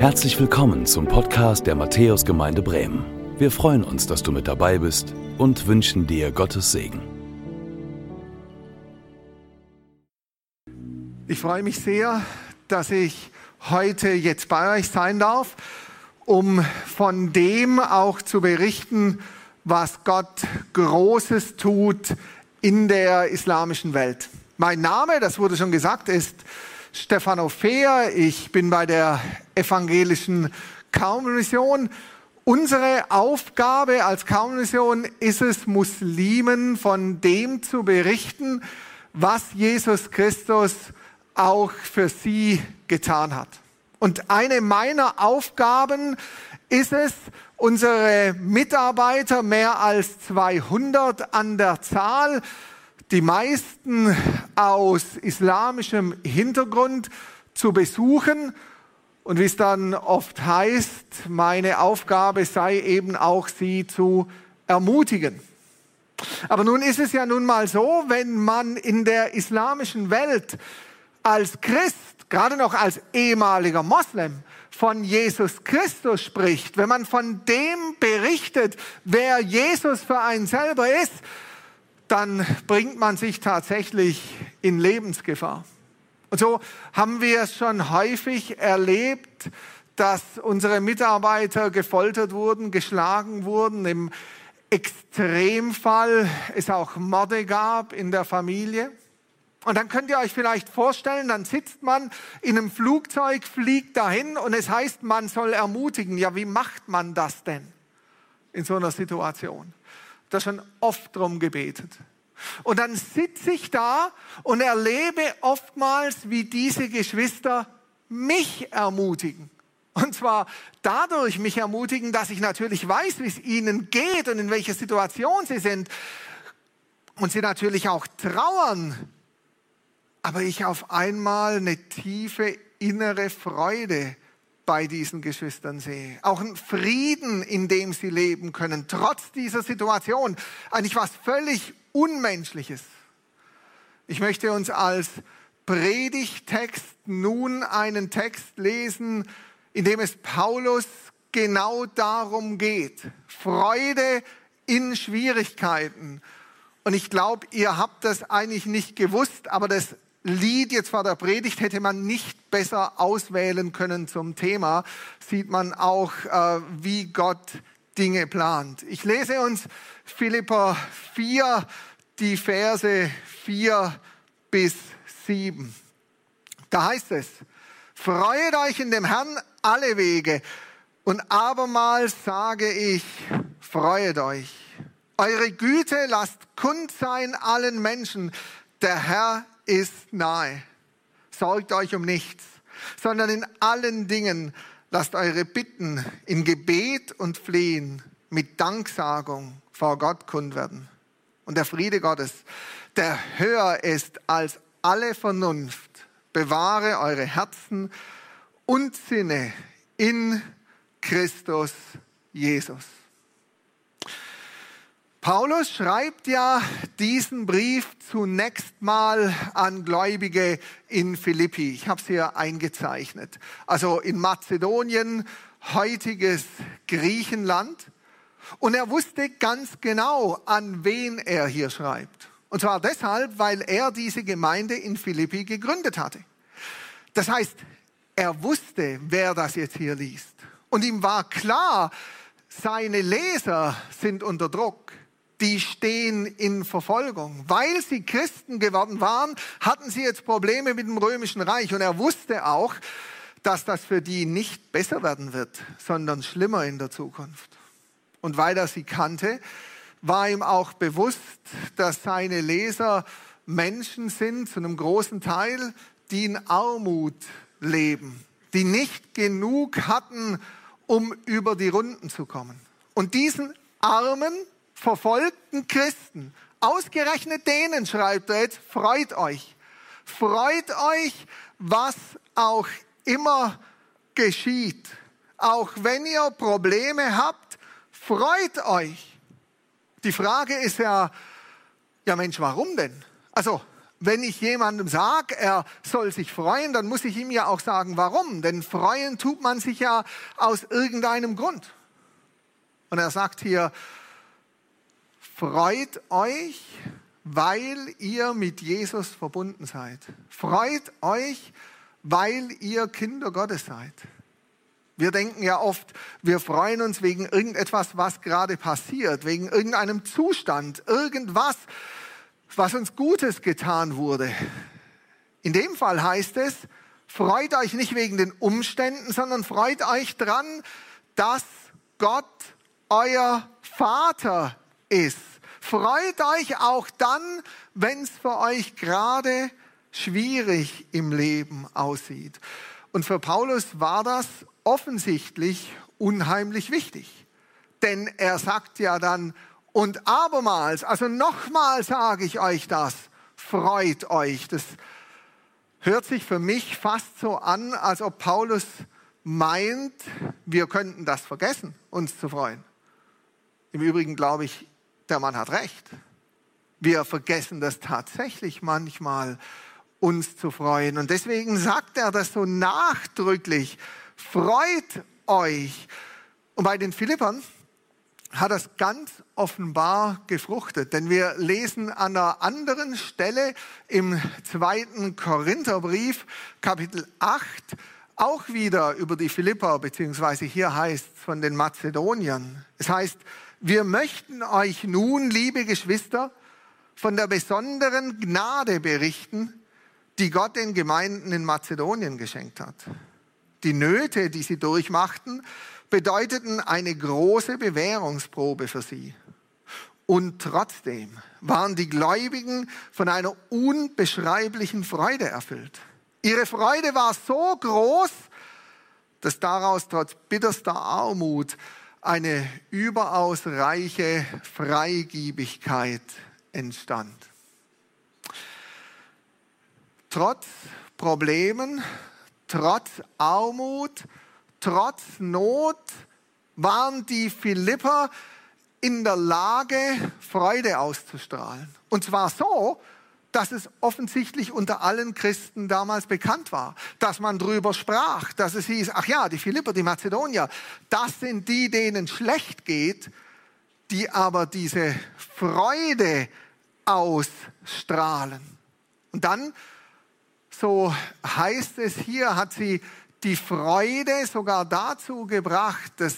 Herzlich willkommen zum Podcast der Matthäusgemeinde Bremen. Wir freuen uns, dass du mit dabei bist und wünschen dir Gottes Segen. Ich freue mich sehr, dass ich heute jetzt bei euch sein darf, um von dem auch zu berichten, was Gott Großes tut in der islamischen Welt. Mein Name, das wurde schon gesagt, ist Stefano Fehr. Ich bin bei der evangelischen Kaummission. Unsere Aufgabe als Kaummission ist es, Muslimen von dem zu berichten, was Jesus Christus auch für sie getan hat. Und eine meiner Aufgaben ist es, unsere Mitarbeiter, mehr als 200 an der Zahl, die meisten aus islamischem Hintergrund zu besuchen. Und wie es dann oft heißt, meine Aufgabe sei eben auch, sie zu ermutigen. Aber nun ist es ja nun mal so, wenn man in der islamischen Welt als Christ, gerade noch als ehemaliger Moslem, von Jesus Christus spricht, wenn man von dem berichtet, wer Jesus für einen selber ist, dann bringt man sich tatsächlich in Lebensgefahr. Und so haben wir es schon häufig erlebt, dass unsere Mitarbeiter gefoltert wurden, geschlagen wurden. Im Extremfall es auch Morde gab in der Familie. Und dann könnt ihr euch vielleicht vorstellen, dann sitzt man in einem Flugzeug, fliegt dahin und es heißt, man soll ermutigen. Ja, wie macht man das denn in so einer Situation? Da schon oft drum gebetet. Und dann sitze ich da und erlebe oftmals, wie diese Geschwister mich ermutigen. Und zwar dadurch mich ermutigen, dass ich natürlich weiß, wie es ihnen geht und in welcher Situation sie sind. Und sie natürlich auch trauern. Aber ich auf einmal eine tiefe innere Freude bei diesen Geschwistern sehe. Auch ein Frieden, in dem sie leben können, trotz dieser Situation. Eigentlich was völlig Unmenschliches. Ich möchte uns als Predigtext nun einen Text lesen, in dem es Paulus genau darum geht. Freude in Schwierigkeiten. Und ich glaube, ihr habt das eigentlich nicht gewusst, aber das Lied jetzt vor der Predigt hätte man nicht besser auswählen können zum Thema. Sieht man auch, äh, wie Gott Dinge plant. Ich lese uns Philippa 4, die Verse 4 bis 7. Da heißt es, freut euch in dem Herrn alle Wege und abermals sage ich, freut euch. Eure Güte lasst kund sein allen Menschen. Der Herr ist nahe. Sorgt euch um nichts, sondern in allen Dingen lasst eure Bitten in Gebet und Flehen mit Danksagung vor Gott kund werden. Und der Friede Gottes, der höher ist als alle Vernunft, bewahre eure Herzen und Sinne in Christus Jesus. Paulus schreibt ja diesen Brief zunächst mal an Gläubige in Philippi. Ich habe es hier eingezeichnet. Also in Mazedonien, heutiges Griechenland. Und er wusste ganz genau, an wen er hier schreibt. Und zwar deshalb, weil er diese Gemeinde in Philippi gegründet hatte. Das heißt, er wusste, wer das jetzt hier liest. Und ihm war klar, seine Leser sind unter Druck die stehen in Verfolgung. Weil sie Christen geworden waren, hatten sie jetzt Probleme mit dem römischen Reich. Und er wusste auch, dass das für die nicht besser werden wird, sondern schlimmer in der Zukunft. Und weil er sie kannte, war ihm auch bewusst, dass seine Leser Menschen sind, zu einem großen Teil, die in Armut leben, die nicht genug hatten, um über die Runden zu kommen. Und diesen Armen, verfolgten Christen, ausgerechnet denen schreibt er jetzt, freut euch. Freut euch, was auch immer geschieht. Auch wenn ihr Probleme habt, freut euch. Die Frage ist ja, ja Mensch, warum denn? Also wenn ich jemandem sage, er soll sich freuen, dann muss ich ihm ja auch sagen, warum. Denn freuen tut man sich ja aus irgendeinem Grund. Und er sagt hier, freut euch, weil ihr mit Jesus verbunden seid. Freut euch, weil ihr Kinder Gottes seid. Wir denken ja oft, wir freuen uns wegen irgendetwas, was gerade passiert, wegen irgendeinem Zustand, irgendwas, was uns Gutes getan wurde. In dem Fall heißt es, freut euch nicht wegen den Umständen, sondern freut euch dran, dass Gott euer Vater ist. Freut euch auch dann, wenn es für euch gerade schwierig im Leben aussieht. Und für Paulus war das offensichtlich unheimlich wichtig. Denn er sagt ja dann, und abermals, also nochmal sage ich euch das, freut euch. Das hört sich für mich fast so an, als ob Paulus meint, wir könnten das vergessen, uns zu freuen. Im Übrigen glaube ich, der Mann hat recht. Wir vergessen das tatsächlich manchmal, uns zu freuen. Und deswegen sagt er das so nachdrücklich, freut euch. Und bei den Philippern hat das ganz offenbar gefruchtet. Denn wir lesen an einer anderen Stelle im zweiten Korintherbrief, Kapitel 8, auch wieder über die Philipper, beziehungsweise hier heißt es von den Mazedoniern. Es heißt, wir möchten euch nun, liebe Geschwister, von der besonderen Gnade berichten, die Gott den Gemeinden in Mazedonien geschenkt hat. Die Nöte, die sie durchmachten, bedeuteten eine große Bewährungsprobe für sie. Und trotzdem waren die Gläubigen von einer unbeschreiblichen Freude erfüllt. Ihre Freude war so groß, dass daraus trotz bitterster Armut eine überaus reiche Freigiebigkeit entstand. Trotz Problemen, trotz Armut, trotz Not waren die Philipper in der Lage, Freude auszustrahlen. Und zwar so, dass es offensichtlich unter allen Christen damals bekannt war, dass man drüber sprach, dass es hieß, ach ja, die Philipper, die Mazedonier, das sind die, denen schlecht geht, die aber diese Freude ausstrahlen. Und dann, so heißt es hier, hat sie die Freude sogar dazu gebracht, dass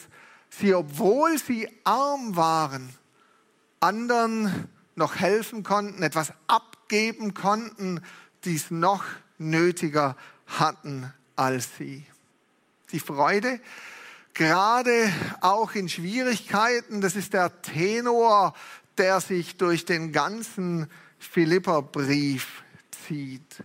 sie, obwohl sie arm waren, anderen noch helfen konnten, etwas abgeben konnten, die es noch nötiger hatten als sie. Die Freude, gerade auch in Schwierigkeiten, das ist der Tenor, der sich durch den ganzen Philipperbrief zieht.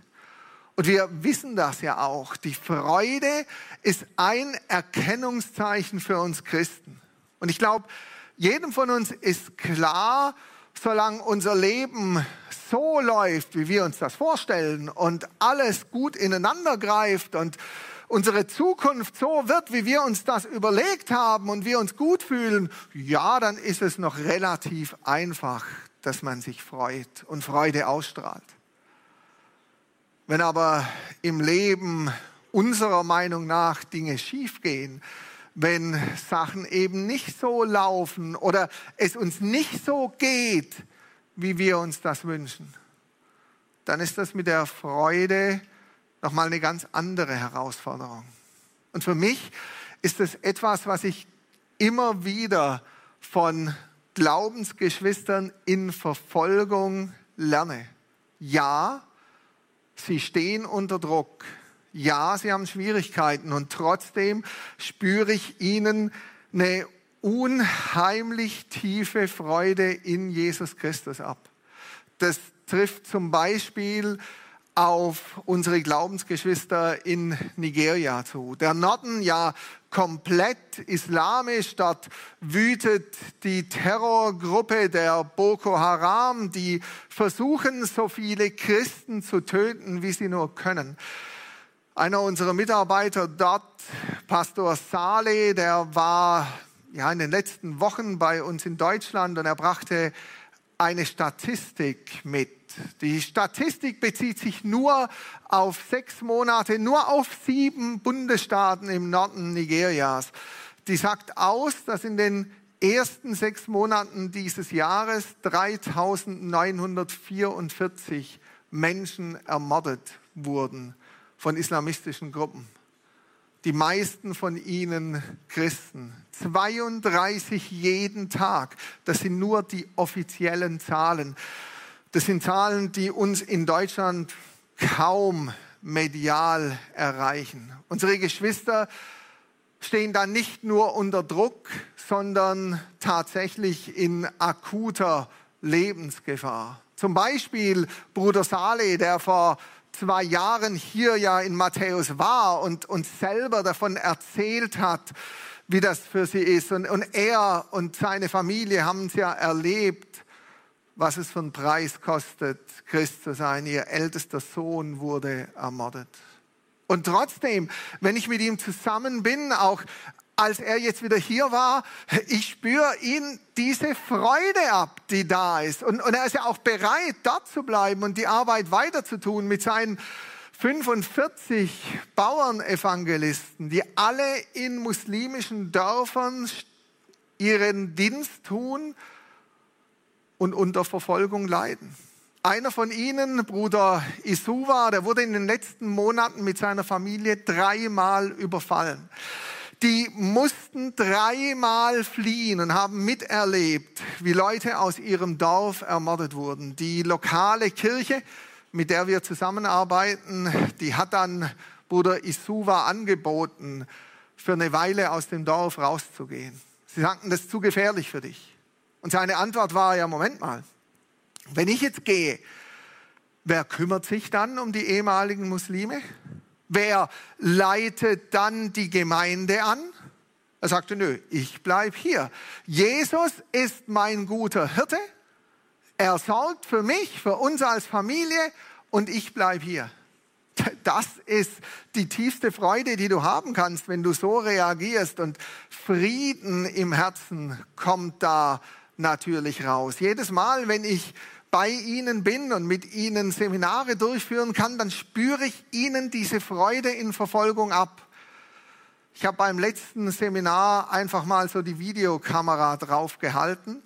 Und wir wissen das ja auch. Die Freude ist ein Erkennungszeichen für uns Christen. Und ich glaube, jedem von uns ist klar, solange unser Leben so läuft, wie wir uns das vorstellen und alles gut ineinander greift und unsere Zukunft so wird, wie wir uns das überlegt haben und wir uns gut fühlen, ja, dann ist es noch relativ einfach, dass man sich freut und Freude ausstrahlt. Wenn aber im Leben unserer Meinung nach Dinge schiefgehen, wenn Sachen eben nicht so laufen oder es uns nicht so geht, wie wir uns das wünschen, dann ist das mit der Freude nochmal eine ganz andere Herausforderung. Und für mich ist es etwas, was ich immer wieder von Glaubensgeschwistern in Verfolgung lerne. Ja, Sie stehen unter Druck. Ja, sie haben Schwierigkeiten und trotzdem spüre ich ihnen eine unheimlich tiefe Freude in Jesus Christus ab. Das trifft zum Beispiel auf unsere Glaubensgeschwister in Nigeria zu. Der Norden ja komplett islamisch, dort wütet die Terrorgruppe der Boko Haram, die versuchen, so viele Christen zu töten, wie sie nur können. Einer unserer Mitarbeiter dort, Pastor Saleh, der war ja in den letzten Wochen bei uns in Deutschland und er brachte eine Statistik mit. Die Statistik bezieht sich nur auf sechs Monate, nur auf sieben Bundesstaaten im Norden Nigerias. Die sagt aus, dass in den ersten sechs Monaten dieses Jahres 3944 Menschen ermordet wurden von islamistischen Gruppen. Die meisten von ihnen Christen. 32 jeden Tag. Das sind nur die offiziellen Zahlen. Das sind Zahlen, die uns in Deutschland kaum medial erreichen. Unsere Geschwister stehen da nicht nur unter Druck, sondern tatsächlich in akuter Lebensgefahr. Zum Beispiel Bruder Saleh, der vor zwei Jahren hier ja in Matthäus war und uns selber davon erzählt hat, wie das für sie ist. Und, und er und seine Familie haben es ja erlebt, was es für einen Preis kostet, Christ zu sein. Ihr ältester Sohn wurde ermordet. Und trotzdem, wenn ich mit ihm zusammen bin, auch als er jetzt wieder hier war, ich spüre ihn diese Freude ab, die da ist. Und, und er ist ja auch bereit, dort zu bleiben und die Arbeit weiterzutun mit seinen 45 Bauernevangelisten, die alle in muslimischen Dörfern ihren Dienst tun und unter Verfolgung leiden. Einer von ihnen, Bruder Isuwa, der wurde in den letzten Monaten mit seiner Familie dreimal überfallen. Die mussten dreimal fliehen und haben miterlebt, wie Leute aus ihrem Dorf ermordet wurden. Die lokale Kirche, mit der wir zusammenarbeiten, die hat dann Bruder Isuwa angeboten, für eine Weile aus dem Dorf rauszugehen. Sie sagten, das ist zu gefährlich für dich. Und seine Antwort war, ja, Moment mal, wenn ich jetzt gehe, wer kümmert sich dann um die ehemaligen Muslime? Wer leitet dann die Gemeinde an? Er sagte, nö, ich bleib hier. Jesus ist mein guter Hirte. Er sorgt für mich, für uns als Familie und ich bleib hier. Das ist die tiefste Freude, die du haben kannst, wenn du so reagierst und Frieden im Herzen kommt da natürlich raus. Jedes Mal, wenn ich bei ihnen bin und mit ihnen Seminare durchführen kann, dann spüre ich ihnen diese Freude in Verfolgung ab. Ich habe beim letzten Seminar einfach mal so die Videokamera draufgehalten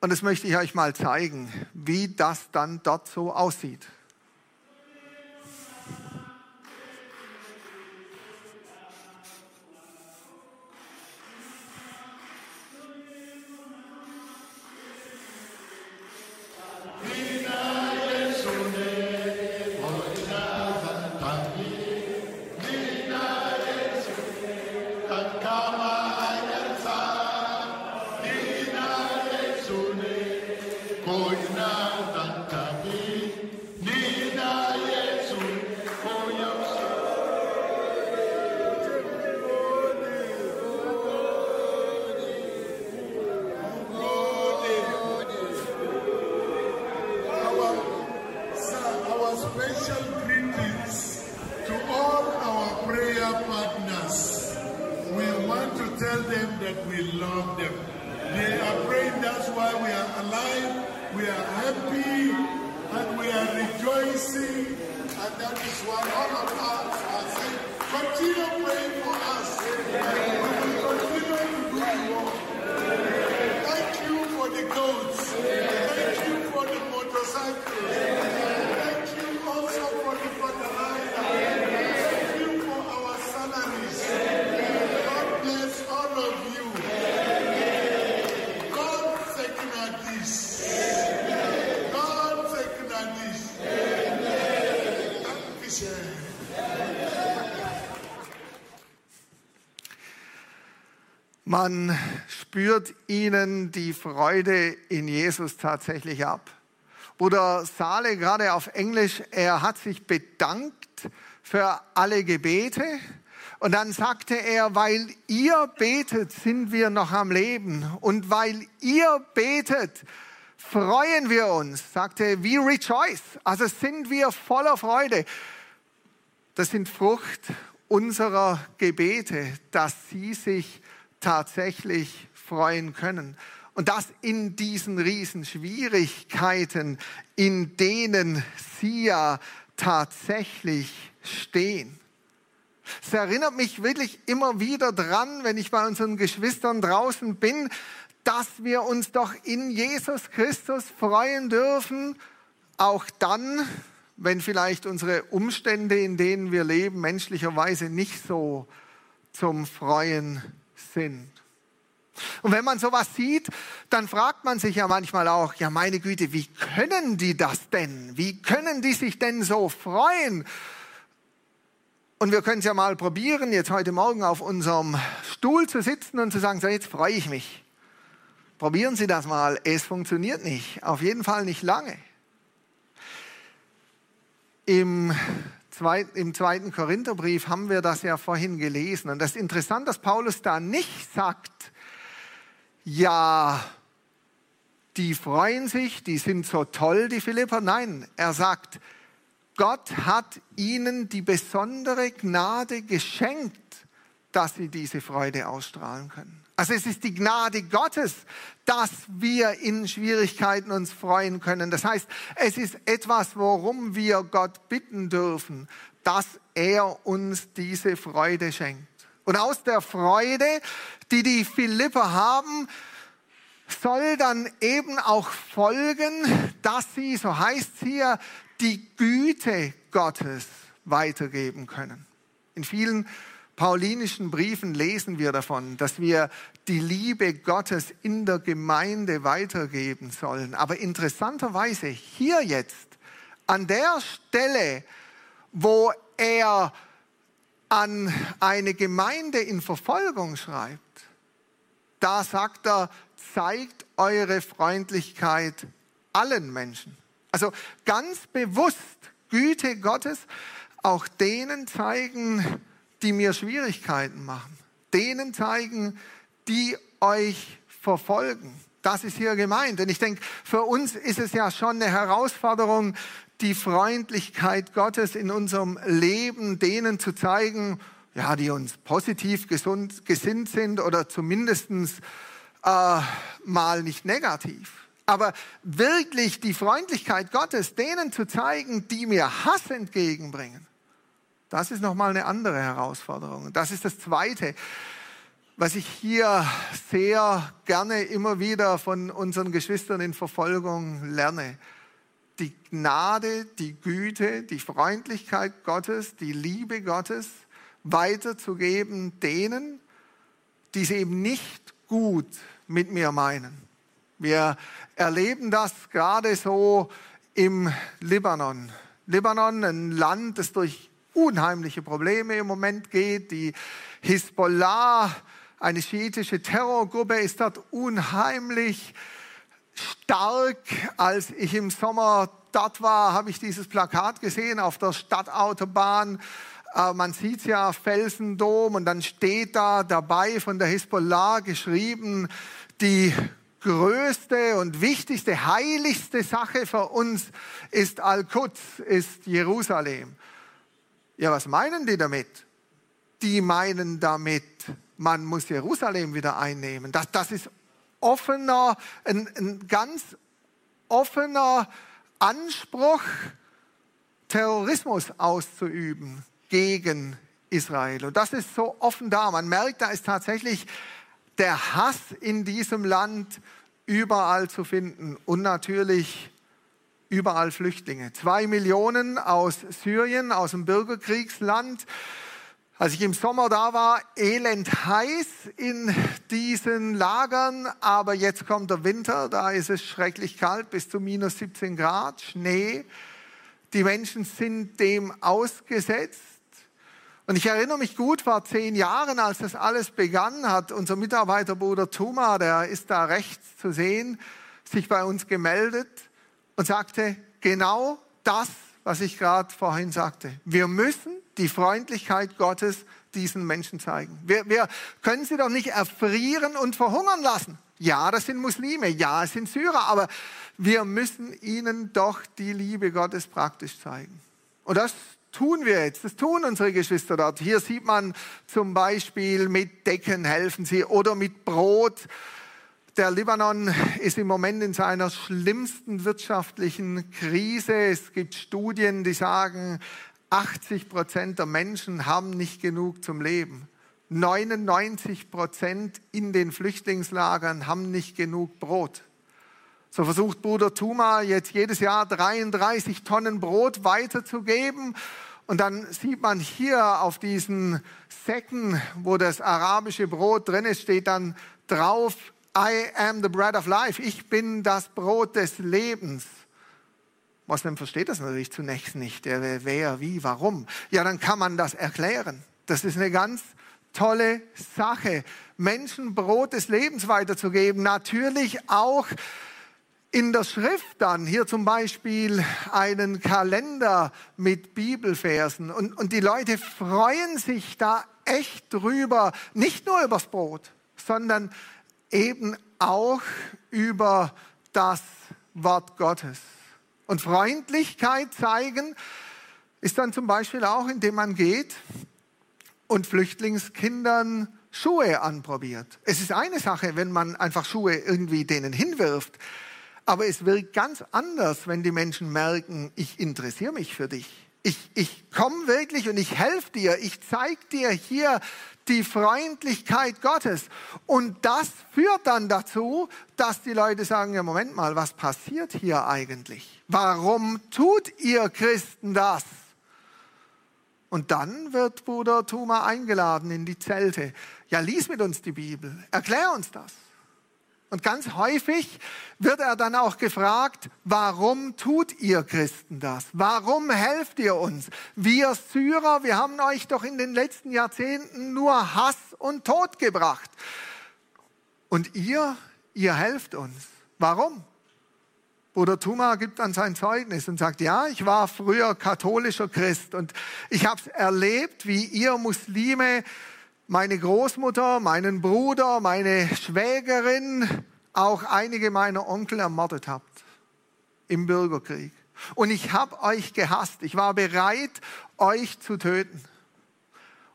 und das möchte ich euch mal zeigen, wie das dann dort so aussieht. Man spürt ihnen die Freude in Jesus tatsächlich ab. Bruder Sale, gerade auf Englisch, er hat sich bedankt für alle Gebete. Und dann sagte er, weil ihr betet, sind wir noch am Leben. Und weil ihr betet, freuen wir uns, sagte, we rejoice. Also sind wir voller Freude. Das sind Frucht unserer Gebete, dass sie sich tatsächlich freuen können. Und das in diesen Riesenschwierigkeiten, in denen sie ja tatsächlich stehen. Es erinnert mich wirklich immer wieder dran, wenn ich bei unseren Geschwistern draußen bin, dass wir uns doch in Jesus Christus freuen dürfen, auch dann, wenn vielleicht unsere Umstände, in denen wir leben, menschlicherweise nicht so zum Freuen sind. Und wenn man sowas sieht, dann fragt man sich ja manchmal auch, ja meine Güte, wie können die das denn? Wie können die sich denn so freuen? Und wir können es ja mal probieren, jetzt heute Morgen auf unserem Stuhl zu sitzen und zu sagen, so jetzt freue ich mich. Probieren Sie das mal. Es funktioniert nicht. Auf jeden Fall nicht lange. Im im zweiten Korintherbrief haben wir das ja vorhin gelesen. Und das ist interessant, dass Paulus da nicht sagt, ja, die freuen sich, die sind so toll, die Philipper. Nein, er sagt, Gott hat ihnen die besondere Gnade geschenkt, dass sie diese Freude ausstrahlen können. Also es ist die Gnade Gottes, dass wir in Schwierigkeiten uns freuen können. Das heißt, es ist etwas, worum wir Gott bitten dürfen, dass er uns diese Freude schenkt. Und aus der Freude, die die Philipper haben, soll dann eben auch folgen, dass sie, so heißt es hier, die Güte Gottes weitergeben können. In vielen paulinischen Briefen lesen wir davon, dass wir die Liebe Gottes in der Gemeinde weitergeben sollen. Aber interessanterweise hier jetzt, an der Stelle, wo er an eine Gemeinde in Verfolgung schreibt, da sagt er, zeigt eure Freundlichkeit allen Menschen. Also ganz bewusst Güte Gottes auch denen zeigen, die mir Schwierigkeiten machen. Denen zeigen, die euch verfolgen. Das ist hier gemeint. Und ich denke, für uns ist es ja schon eine Herausforderung, die Freundlichkeit Gottes in unserem Leben denen zu zeigen, ja, die uns positiv gesund, gesinnt sind oder zumindest äh, mal nicht negativ. Aber wirklich die Freundlichkeit Gottes denen zu zeigen, die mir Hass entgegenbringen, das ist nochmal eine andere Herausforderung. Das ist das Zweite, was ich hier sehr gerne immer wieder von unseren Geschwistern in Verfolgung lerne. Die Gnade, die Güte, die Freundlichkeit Gottes, die Liebe Gottes weiterzugeben denen, die es eben nicht gut mit mir meinen. Wir erleben das gerade so im Libanon. Libanon, ein Land, das durch unheimliche Probleme im Moment geht. Die Hisbollah, eine schiitische Terrorgruppe, ist dort unheimlich stark. Als ich im Sommer dort war, habe ich dieses Plakat gesehen auf der Stadtautobahn. Äh, man sieht ja Felsendom und dann steht da dabei von der Hisbollah geschrieben, die größte und wichtigste, heiligste Sache für uns ist Al-Quds, ist Jerusalem. Ja, was meinen die damit? Die meinen damit, man muss Jerusalem wieder einnehmen. Das, das ist offener, ein, ein ganz offener Anspruch, Terrorismus auszuüben gegen Israel. Und das ist so offen da. Man merkt, da ist tatsächlich der Hass in diesem Land überall zu finden und natürlich überall Flüchtlinge. Zwei Millionen aus Syrien, aus dem Bürgerkriegsland. Als ich im Sommer da war, elend heiß in diesen Lagern, aber jetzt kommt der Winter, da ist es schrecklich kalt, bis zu minus 17 Grad, Schnee. Die Menschen sind dem ausgesetzt. Und ich erinnere mich gut, vor zehn Jahren, als das alles begann, hat unser Mitarbeiterbruder Tuma, der ist da rechts zu sehen, sich bei uns gemeldet und sagte genau das, was ich gerade vorhin sagte. Wir müssen die Freundlichkeit Gottes diesen Menschen zeigen. Wir, wir können sie doch nicht erfrieren und verhungern lassen. Ja, das sind Muslime, ja, es sind Syrer, aber wir müssen ihnen doch die Liebe Gottes praktisch zeigen. Und das tun wir jetzt, das tun unsere Geschwister dort. Hier sieht man zum Beispiel mit Decken helfen sie oder mit Brot Der Libanon ist im Moment in seiner schlimmsten wirtschaftlichen Krise. Es gibt Studien, die sagen, 80 Prozent der Menschen haben nicht genug zum Leben. 99 Prozent in den Flüchtlingslagern haben nicht genug Brot. So versucht Bruder Tuma jetzt jedes Jahr 33 Tonnen Brot weiterzugeben. Und dann sieht man hier auf diesen Säcken, wo das arabische Brot drin ist, steht dann drauf, I am the bread of life. Ich bin das Brot des Lebens. Moslem versteht das natürlich zunächst nicht. Wer, wie, warum? Ja, dann kann man das erklären. Das ist eine ganz tolle Sache, Menschen Brot des Lebens weiterzugeben. Natürlich auch in der Schrift dann, hier zum Beispiel einen Kalender mit Bibelversen. Und, und die Leute freuen sich da echt drüber, nicht nur übers Brot, sondern eben auch über das Wort Gottes. Und Freundlichkeit zeigen ist dann zum Beispiel auch, indem man geht und Flüchtlingskindern Schuhe anprobiert. Es ist eine Sache, wenn man einfach Schuhe irgendwie denen hinwirft, aber es wirkt ganz anders, wenn die Menschen merken, ich interessiere mich für dich. Ich, ich komme wirklich und ich helfe dir. Ich zeige dir hier die Freundlichkeit Gottes. Und das führt dann dazu, dass die Leute sagen, ja, Moment mal, was passiert hier eigentlich? Warum tut ihr Christen das? Und dann wird Bruder Thuma eingeladen in die Zelte. Ja, lies mit uns die Bibel. Erklär uns das. Und ganz häufig wird er dann auch gefragt, warum tut ihr Christen das? Warum helft ihr uns? Wir Syrer, wir haben euch doch in den letzten Jahrzehnten nur Hass und Tod gebracht. Und ihr, ihr helft uns. Warum? Bruder Tuma gibt dann sein Zeugnis und sagt, ja, ich war früher katholischer Christ und ich habe erlebt, wie ihr Muslime meine Großmutter, meinen Bruder, meine Schwägerin, auch einige meiner Onkel ermordet habt im Bürgerkrieg. Und ich habe euch gehasst. Ich war bereit, euch zu töten.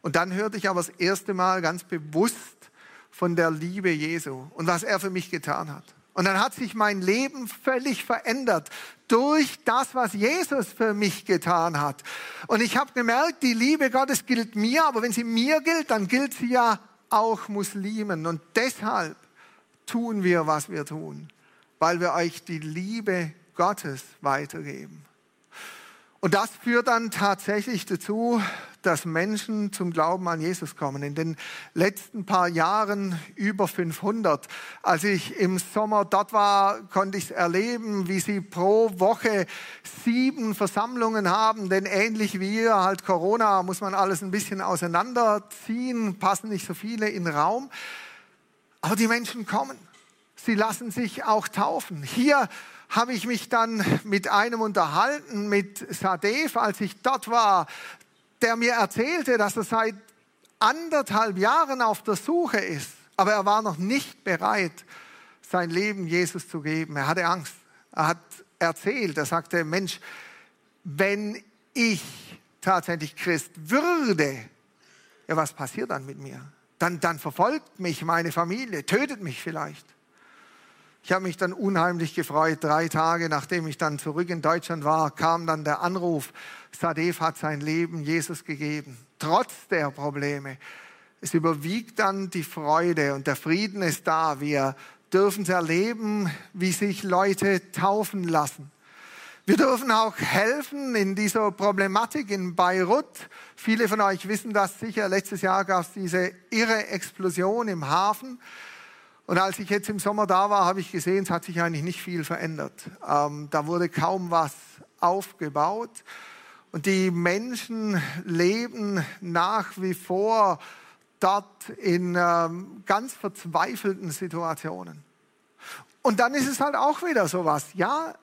Und dann hörte ich aber das erste Mal ganz bewusst von der Liebe Jesu und was er für mich getan hat. Und dann hat sich mein Leben völlig verändert durch das, was Jesus für mich getan hat. Und ich habe gemerkt, die Liebe Gottes gilt mir, aber wenn sie mir gilt, dann gilt sie ja auch Muslimen. Und deshalb tun wir, was wir tun, weil wir euch die Liebe Gottes weitergeben. Und das führt dann tatsächlich dazu, dass Menschen zum Glauben an Jesus kommen. In den letzten paar Jahren über 500. Als ich im Sommer dort war, konnte ich erleben, wie sie pro Woche sieben Versammlungen haben. Denn ähnlich wie ihr, halt Corona, muss man alles ein bisschen auseinanderziehen, passen nicht so viele in den Raum. Aber die Menschen kommen. Sie lassen sich auch taufen. Hier habe ich mich dann mit einem unterhalten, mit Sadef, als ich dort war, der mir erzählte, dass er seit anderthalb Jahren auf der Suche ist, aber er war noch nicht bereit, sein Leben Jesus zu geben. Er hatte Angst. Er hat erzählt, er sagte, Mensch, wenn ich tatsächlich Christ würde, ja, was passiert dann mit mir? Dann, dann verfolgt mich meine Familie, tötet mich vielleicht. Ich habe mich dann unheimlich gefreut. Drei Tage nachdem ich dann zurück in Deutschland war, kam dann der Anruf, Sadef hat sein Leben Jesus gegeben, trotz der Probleme. Es überwiegt dann die Freude und der Frieden ist da. Wir dürfen erleben, wie sich Leute taufen lassen. Wir dürfen auch helfen in dieser Problematik in Beirut. Viele von euch wissen das sicher. Letztes Jahr gab es diese irre Explosion im Hafen. Und als ich jetzt im Sommer da war, habe ich gesehen, es hat sich eigentlich nicht viel verändert. Ähm, da wurde kaum was aufgebaut. Und die Menschen leben nach wie vor dort in ähm, ganz verzweifelten Situationen. Und dann ist es halt auch wieder so was. Ja,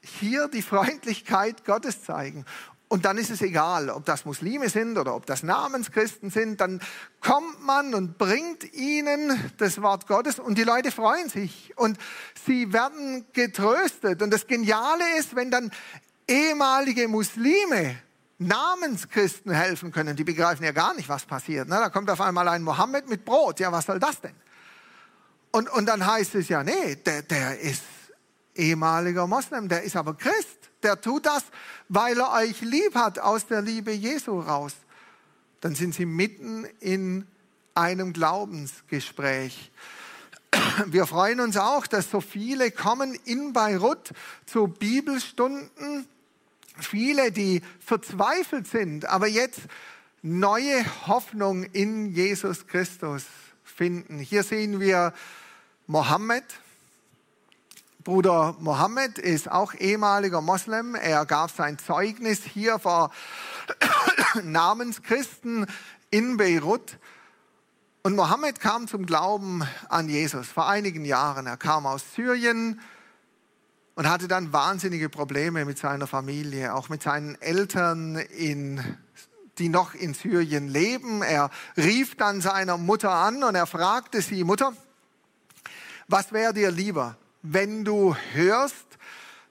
hier die Freundlichkeit Gottes zeigen. Und dann ist es egal, ob das Muslime sind oder ob das Namenschristen sind. Dann kommt man und bringt ihnen das Wort Gottes und die Leute freuen sich und sie werden getröstet. Und das Geniale ist, wenn dann ehemalige Muslime Namenschristen helfen können, die begreifen ja gar nicht, was passiert. Ne? Da kommt auf einmal ein Mohammed mit Brot. Ja, was soll das denn? Und, und dann heißt es ja, nee, der, der ist ehemaliger Moslem, der ist aber Christ. Der tut das, weil er euch lieb hat, aus der Liebe Jesu raus. Dann sind sie mitten in einem Glaubensgespräch. Wir freuen uns auch, dass so viele kommen in Beirut zu Bibelstunden. Viele, die verzweifelt sind, aber jetzt neue Hoffnung in Jesus Christus finden. Hier sehen wir Mohammed. Bruder Mohammed ist auch ehemaliger Moslem. Er gab sein Zeugnis hier vor Namenschristen in Beirut. Und Mohammed kam zum Glauben an Jesus vor einigen Jahren. Er kam aus Syrien und hatte dann wahnsinnige Probleme mit seiner Familie, auch mit seinen Eltern, in, die noch in Syrien leben. Er rief dann seiner Mutter an und er fragte sie, Mutter, was wäre dir lieber, wenn du hörst,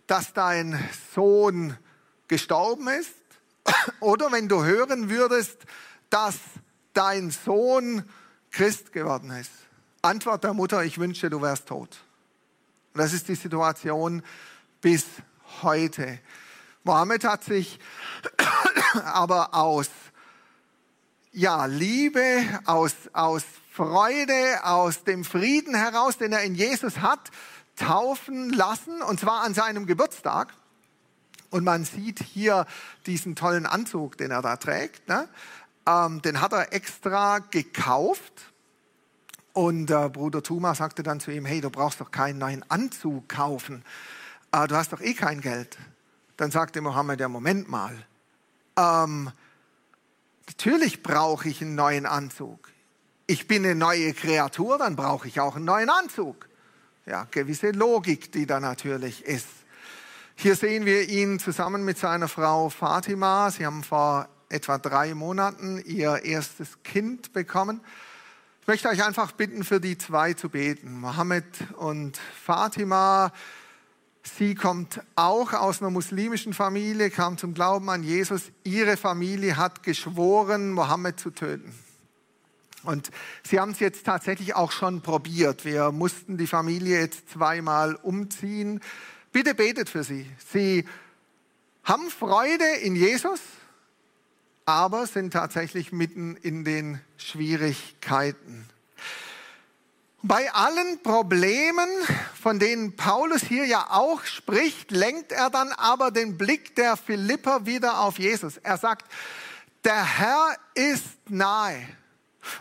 dass dein Sohn gestorben ist oder wenn du hören würdest, dass dein Sohn Christ geworden ist. Antwort der Mutter, ich wünschte, du wärst tot. Das ist die Situation bis heute. Mohammed hat sich aber aus ja, Liebe, aus, aus Freude, aus dem Frieden heraus, den er in Jesus hat, taufen lassen, und zwar an seinem Geburtstag. Und man sieht hier diesen tollen Anzug, den er da trägt. Ne? Ähm, den hat er extra gekauft. Und äh, Bruder Tuma sagte dann zu ihm, hey, du brauchst doch keinen neuen Anzug kaufen. Äh, du hast doch eh kein Geld. Dann sagte Mohammed, ja, Moment mal. Ähm, natürlich brauche ich einen neuen Anzug. Ich bin eine neue Kreatur, dann brauche ich auch einen neuen Anzug. Ja, gewisse Logik, die da natürlich ist. Hier sehen wir ihn zusammen mit seiner Frau Fatima. Sie haben vor etwa drei Monaten ihr erstes Kind bekommen. Ich möchte euch einfach bitten, für die zwei zu beten. Mohammed und Fatima. Sie kommt auch aus einer muslimischen Familie, kam zum Glauben an Jesus. Ihre Familie hat geschworen, Mohammed zu töten. Und sie haben es jetzt tatsächlich auch schon probiert. Wir mussten die Familie jetzt zweimal umziehen. Bitte betet für sie. Sie haben Freude in Jesus aber sind tatsächlich mitten in den Schwierigkeiten. Bei allen Problemen, von denen Paulus hier ja auch spricht, lenkt er dann aber den Blick der Philipper wieder auf Jesus. Er sagt, der Herr ist nahe.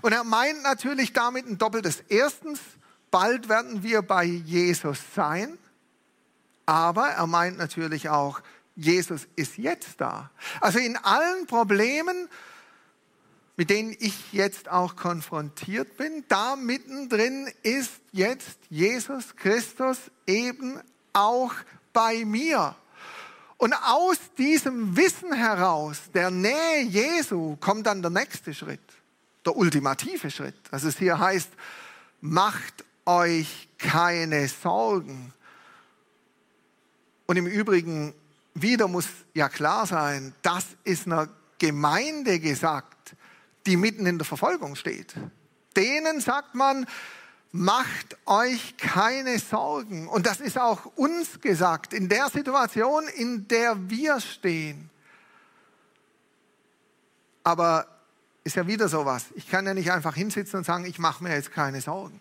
Und er meint natürlich damit ein doppeltes. Erstens, bald werden wir bei Jesus sein. Aber er meint natürlich auch, Jesus ist jetzt da. Also in allen Problemen, mit denen ich jetzt auch konfrontiert bin, da mittendrin ist jetzt Jesus Christus eben auch bei mir. Und aus diesem Wissen heraus, der Nähe Jesu, kommt dann der nächste Schritt, der ultimative Schritt. Also es hier heißt, macht euch keine Sorgen. Und im Übrigen wieder muss ja klar sein, das ist einer Gemeinde gesagt, die mitten in der Verfolgung steht. Denen sagt man, macht euch keine Sorgen. Und das ist auch uns gesagt, in der Situation, in der wir stehen. Aber ist ja wieder sowas. Ich kann ja nicht einfach hinsitzen und sagen, ich mache mir jetzt keine Sorgen.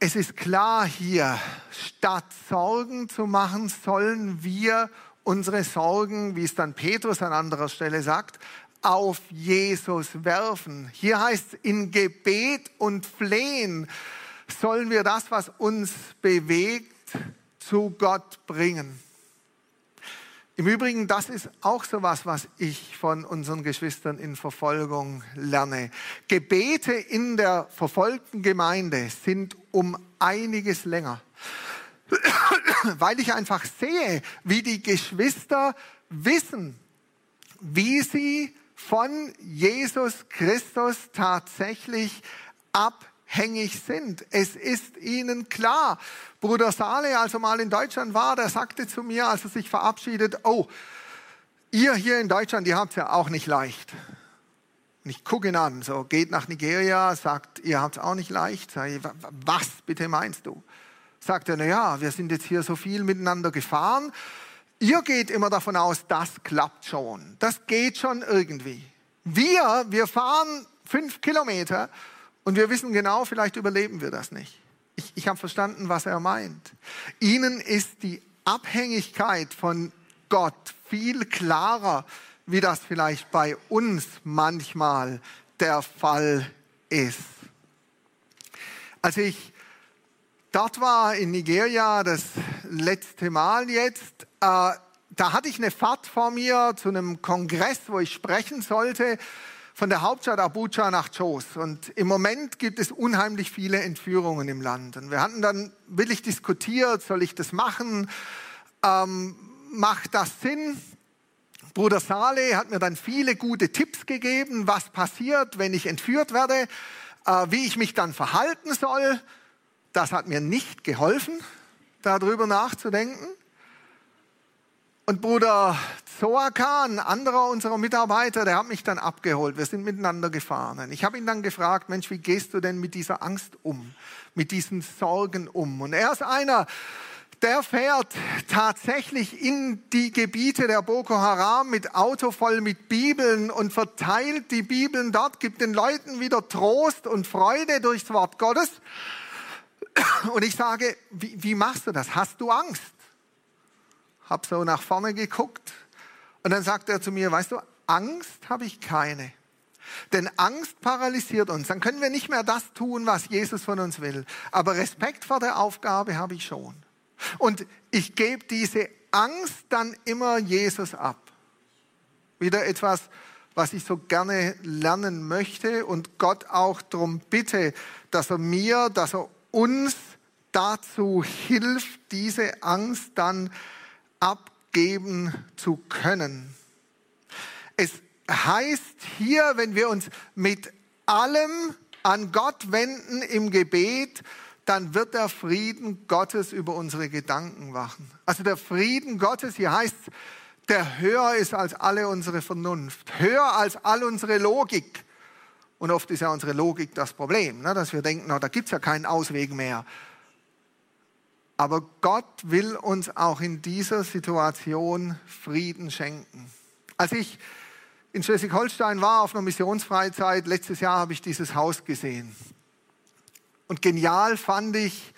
Es ist klar hier, statt Sorgen zu machen, sollen wir unsere Sorgen, wie es dann Petrus an anderer Stelle sagt, auf Jesus werfen. Hier heißt es, in Gebet und Flehen sollen wir das, was uns bewegt, zu Gott bringen. Im Übrigen, das ist auch so was, was ich von unseren Geschwistern in Verfolgung lerne. Gebete in der verfolgten Gemeinde sind um einiges länger, weil ich einfach sehe, wie die Geschwister wissen, wie sie von Jesus Christus tatsächlich abhängig sind. Es ist ihnen klar. Bruder Sale, als er mal in Deutschland war, der sagte zu mir, als er sich verabschiedet, oh, ihr hier in Deutschland, ihr habt es ja auch nicht leicht. Und ich gucke ihn an, so geht nach Nigeria, sagt, ihr habt es auch nicht leicht. Sag ich, was bitte meinst du? Sagt er, na ja, wir sind jetzt hier so viel miteinander gefahren. Ihr geht immer davon aus, das klappt schon. Das geht schon irgendwie. Wir, wir fahren fünf Kilometer und wir wissen genau, vielleicht überleben wir das nicht. Ich, ich habe verstanden, was er meint. Ihnen ist die Abhängigkeit von Gott viel klarer, wie das vielleicht bei uns manchmal der Fall ist. Als ich dort war in Nigeria, das letzte Mal jetzt, äh, da hatte ich eine Fahrt vor mir zu einem Kongress, wo ich sprechen sollte von der Hauptstadt Abuja nach Jos. Und im Moment gibt es unheimlich viele Entführungen im Land. Und wir hatten dann willig diskutiert, soll ich das machen? Ähm, macht das Sinn? Bruder Saleh hat mir dann viele gute Tipps gegeben, was passiert, wenn ich entführt werde, äh, wie ich mich dann verhalten soll. Das hat mir nicht geholfen, darüber nachzudenken. Und Bruder Zoaka, ein anderer unserer Mitarbeiter, der hat mich dann abgeholt. Wir sind miteinander gefahren. Ich habe ihn dann gefragt, Mensch, wie gehst du denn mit dieser Angst um, mit diesen Sorgen um? Und er ist einer, der fährt tatsächlich in die Gebiete der Boko Haram mit Auto voll mit Bibeln und verteilt die Bibeln dort, gibt den Leuten wieder Trost und Freude durchs Wort Gottes. Und ich sage, wie, wie machst du das? Hast du Angst? Habe so nach vorne geguckt und dann sagt er zu mir, weißt du, Angst habe ich keine. Denn Angst paralysiert uns. Dann können wir nicht mehr das tun, was Jesus von uns will. Aber Respekt vor der Aufgabe habe ich schon. Und ich gebe diese Angst dann immer Jesus ab. Wieder etwas, was ich so gerne lernen möchte und Gott auch darum bitte, dass er mir, dass er uns dazu hilft, diese Angst dann abgeben zu können. Es heißt hier, wenn wir uns mit allem an Gott wenden im Gebet, dann wird der Frieden Gottes über unsere Gedanken wachen. Also der Frieden Gottes, hier heißt, der höher ist als alle unsere Vernunft, höher als all unsere Logik. Und oft ist ja unsere Logik das Problem, ne, dass wir denken, da gibt es ja keinen Ausweg mehr. Aber Gott will uns auch in dieser Situation Frieden schenken. Als ich in Schleswig-Holstein war auf einer Missionsfreizeit, letztes Jahr habe ich dieses Haus gesehen. Und genial fand ich,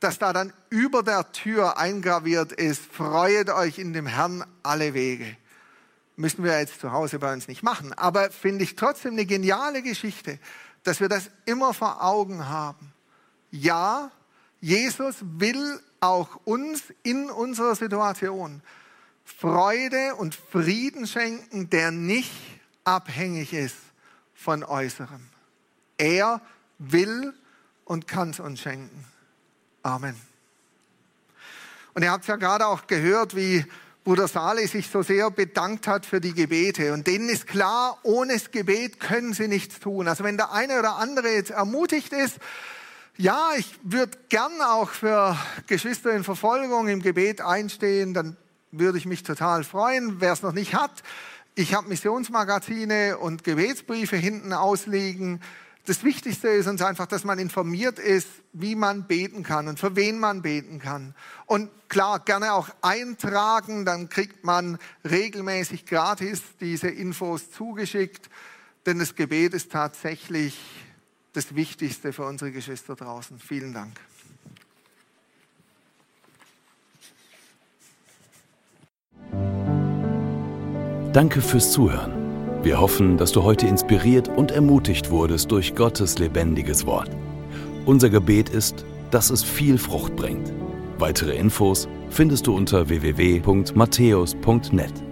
dass da dann über der Tür eingraviert ist, freuet euch in dem Herrn alle Wege. Müssen wir jetzt zu Hause bei uns nicht machen. Aber finde ich trotzdem eine geniale Geschichte, dass wir das immer vor Augen haben. Ja, Jesus will auch uns in unserer Situation Freude und Frieden schenken, der nicht abhängig ist von Äußerem. Er will und kann es uns schenken. Amen. Und ihr habt ja gerade auch gehört, wie Bruder Saleh sich so sehr bedankt hat für die Gebete. Und denen ist klar, ohne das Gebet können sie nichts tun. Also wenn der eine oder andere jetzt ermutigt ist, ja, ich würde gern auch für Geschwister in Verfolgung im Gebet einstehen, dann würde ich mich total freuen. Wer es noch nicht hat, ich habe Missionsmagazine und Gebetsbriefe hinten ausliegen. Das Wichtigste ist uns einfach, dass man informiert ist, wie man beten kann und für wen man beten kann. Und klar, gerne auch eintragen, dann kriegt man regelmäßig gratis diese Infos zugeschickt, denn das Gebet ist tatsächlich das Wichtigste für unsere Geschwister draußen. Vielen Dank. Danke fürs Zuhören. Wir hoffen, dass du heute inspiriert und ermutigt wurdest durch Gottes lebendiges Wort. Unser Gebet ist, dass es viel Frucht bringt. Weitere Infos findest du unter www.matthäus.net.